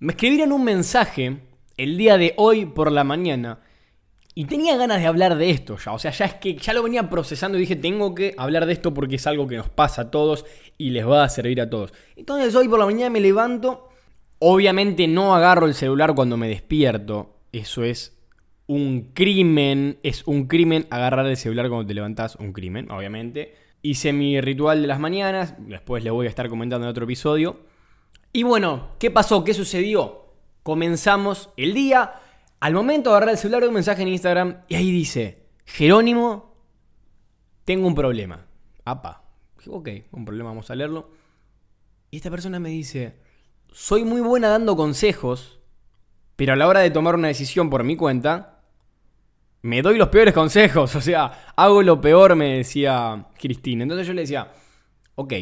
Me escribieron un mensaje el día de hoy por la mañana y tenía ganas de hablar de esto ya. O sea, ya es que ya lo venía procesando y dije, tengo que hablar de esto porque es algo que nos pasa a todos y les va a servir a todos. Entonces hoy por la mañana me levanto. Obviamente no agarro el celular cuando me despierto. Eso es un crimen. Es un crimen agarrar el celular cuando te levantás. Un crimen, obviamente. Hice mi ritual de las mañanas. Después les voy a estar comentando en otro episodio. Y bueno, ¿qué pasó? ¿Qué sucedió? Comenzamos el día. Al momento de agarrar el celular, un mensaje en Instagram y ahí dice: Jerónimo, tengo un problema. Apa. ok, un problema, vamos a leerlo. Y esta persona me dice: Soy muy buena dando consejos, pero a la hora de tomar una decisión por mi cuenta, me doy los peores consejos. O sea, hago lo peor, me decía Cristina. Entonces yo le decía: Ok,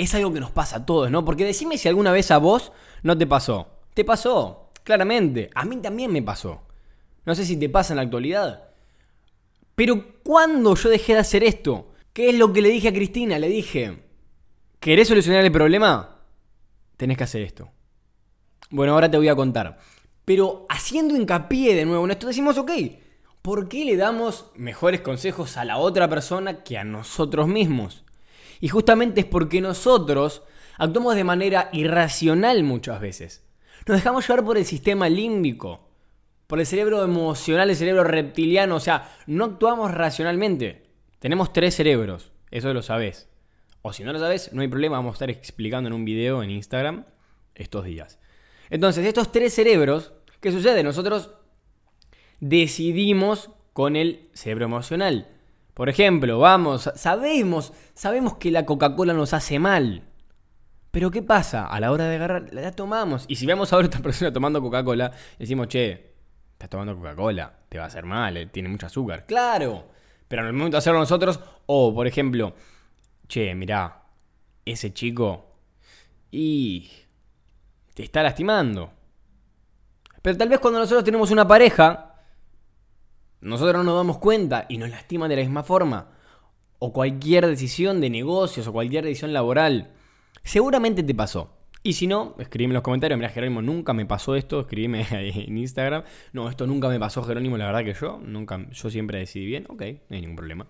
es algo que nos pasa a todos, ¿no? Porque decime si alguna vez a vos no te pasó. Te pasó, claramente. A mí también me pasó. No sé si te pasa en la actualidad. Pero ¿cuándo yo dejé de hacer esto? ¿Qué es lo que le dije a Cristina? Le dije, ¿querés solucionar el problema? Tenés que hacer esto. Bueno, ahora te voy a contar. Pero haciendo hincapié de nuevo en esto, decimos, ok, ¿por qué le damos mejores consejos a la otra persona que a nosotros mismos? Y justamente es porque nosotros actuamos de manera irracional muchas veces. Nos dejamos llevar por el sistema límbico, por el cerebro emocional, el cerebro reptiliano, o sea, no actuamos racionalmente. Tenemos tres cerebros, eso lo sabes. O si no lo sabes, no hay problema, vamos a estar explicando en un video en Instagram estos días. Entonces, estos tres cerebros, ¿qué sucede? Nosotros decidimos con el cerebro emocional. Por ejemplo, vamos, sabemos, sabemos que la Coca-Cola nos hace mal. Pero ¿qué pasa? A la hora de agarrar, la tomamos. Y si vemos a otra persona tomando Coca-Cola, decimos, che, estás tomando Coca-Cola, te va a hacer mal, eh, tiene mucho azúcar. Claro. Pero en el momento de hacerlo nosotros, o por ejemplo, che, mirá, ese chico, y te está lastimando. Pero tal vez cuando nosotros tenemos una pareja, nosotros no nos damos cuenta y nos lastiman de la misma forma. O cualquier decisión de negocios o cualquier decisión laboral. Seguramente te pasó. Y si no, escríbeme en los comentarios. Mira, Jerónimo, nunca me pasó esto. Escríbeme en Instagram. No, esto nunca me pasó, Jerónimo. La verdad que yo, nunca, yo siempre decidí bien. Ok, no hay ningún problema.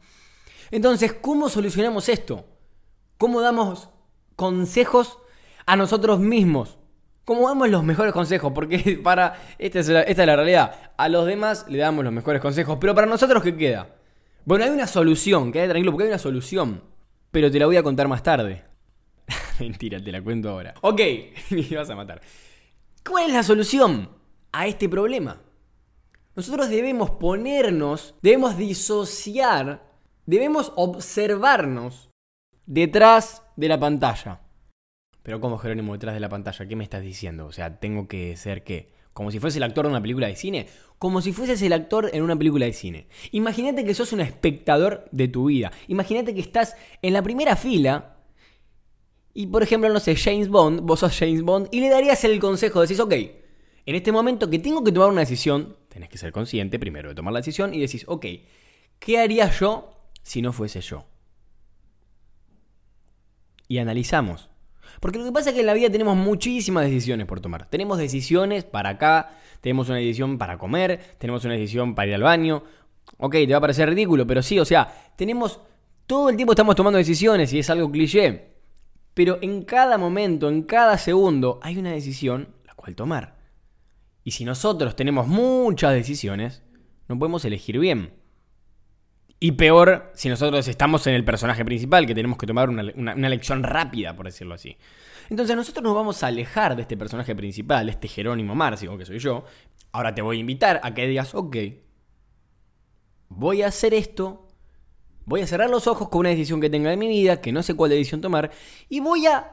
Entonces, ¿cómo solucionamos esto? ¿Cómo damos consejos a nosotros mismos? ¿Cómo damos los mejores consejos? Porque para. Esta es, la, esta es la realidad. A los demás le damos los mejores consejos. Pero para nosotros, ¿qué queda? Bueno, hay una solución. Quédate tranquilo porque hay una solución. Pero te la voy a contar más tarde. Mentira, te la cuento ahora. Ok, me vas a matar. ¿Cuál es la solución a este problema? Nosotros debemos ponernos, debemos disociar, debemos observarnos detrás de la pantalla. Pero como Jerónimo detrás de la pantalla, ¿qué me estás diciendo? O sea, tengo que ser qué? Como si fuese el actor de una película de cine. Como si fueses el actor en una película de cine. Imagínate que sos un espectador de tu vida. Imagínate que estás en la primera fila. Y por ejemplo, no sé, James Bond, vos sos James Bond, y le darías el consejo, decís, ok, en este momento que tengo que tomar una decisión, tenés que ser consciente primero de tomar la decisión y decís, ok, ¿qué haría yo si no fuese yo? Y analizamos. Porque lo que pasa es que en la vida tenemos muchísimas decisiones por tomar. Tenemos decisiones para acá, tenemos una decisión para comer, tenemos una decisión para ir al baño. Ok, te va a parecer ridículo, pero sí, o sea, tenemos... Todo el tiempo estamos tomando decisiones y es algo cliché. Pero en cada momento, en cada segundo, hay una decisión la cual tomar. Y si nosotros tenemos muchas decisiones, no podemos elegir bien. Y peor si nosotros estamos en el personaje principal, que tenemos que tomar una, una, lección rápida, por decirlo así. Entonces nosotros nos vamos a alejar de este personaje principal, este Jerónimo Márcio, que soy yo. Ahora te voy a invitar a que digas, ok, voy a hacer esto, voy a cerrar los ojos con una decisión que tenga en mi vida, que no sé cuál decisión tomar, y voy a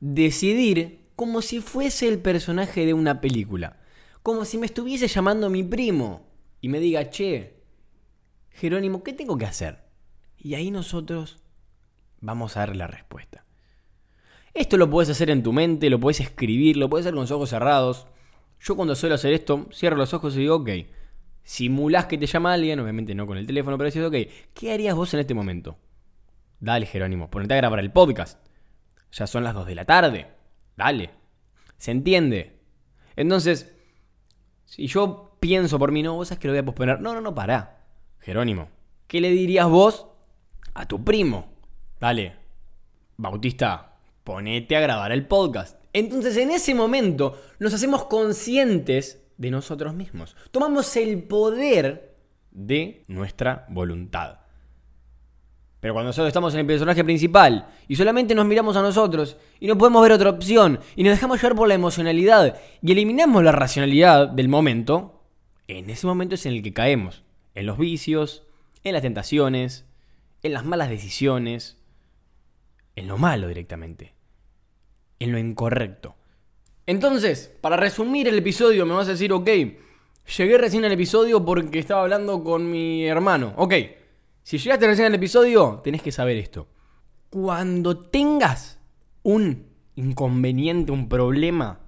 decidir como si fuese el personaje de una película. Como si me estuviese llamando mi primo y me diga, che, Jerónimo, ¿qué tengo que hacer? Y ahí nosotros vamos a dar la respuesta. Esto lo puedes hacer en tu mente, lo puedes escribir, lo puedes hacer con los ojos cerrados. Yo cuando suelo hacer esto, cierro los ojos y digo, ok, simulás que te llama alguien, obviamente no con el teléfono, pero decís, ok, ¿qué harías vos en este momento? Dale, Jerónimo, ponete a grabar el podcast. Ya son las 2 de la tarde. Dale. ¿Se entiende? Entonces, si yo pienso por mí, no, vos sabes que lo voy a posponer. No, no, no, pará. Jerónimo, ¿qué le dirías vos a tu primo? Dale, Bautista, ponete a grabar el podcast. Entonces en ese momento nos hacemos conscientes de nosotros mismos. Tomamos el poder de nuestra voluntad. Pero cuando nosotros estamos en el personaje principal y solamente nos miramos a nosotros y no podemos ver otra opción y nos dejamos llevar por la emocionalidad y eliminamos la racionalidad del momento, en ese momento es en el que caemos. En los vicios, en las tentaciones, en las malas decisiones, en lo malo directamente, en lo incorrecto. Entonces, para resumir el episodio, me vas a decir, ok, llegué recién al episodio porque estaba hablando con mi hermano. Ok, si llegaste recién al episodio, tenés que saber esto. Cuando tengas un inconveniente, un problema,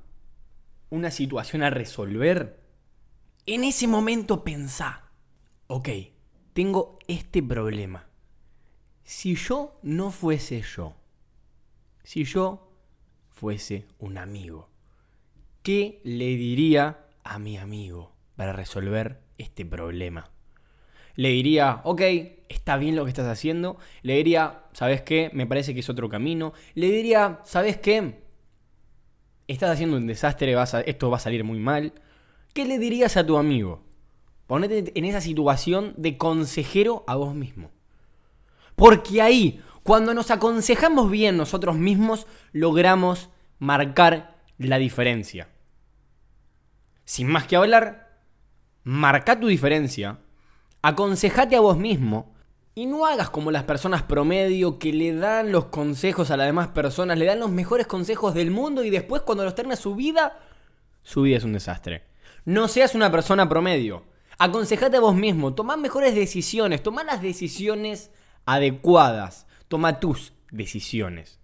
una situación a resolver, en ese momento pensá, ok, tengo este problema. Si yo no fuese yo, si yo fuese un amigo, ¿qué le diría a mi amigo para resolver este problema? le diría, ok, está bien lo que estás haciendo. Le diría, ¿sabes qué? Me parece que es otro camino. Le diría, ¿sabes qué? Estás haciendo un desastre, esto va a salir muy mal. ¿Qué le dirías a tu amigo? Ponete en esa situación de consejero a vos mismo. Porque ahí, cuando nos aconsejamos bien nosotros mismos, logramos marcar la diferencia. Sin más que hablar, marca tu diferencia Aconsejate a vos mismo y no hagas como las personas promedio que le dan los consejos a las demás personas, le dan los mejores consejos del mundo y después cuando los termina su vida, su vida es un desastre. No seas una persona promedio. Aconsejate a vos mismo, toma mejores decisiones, toma las decisiones adecuadas, toma tus decisiones.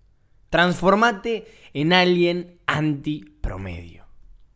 Transformate en alguien anti promedio.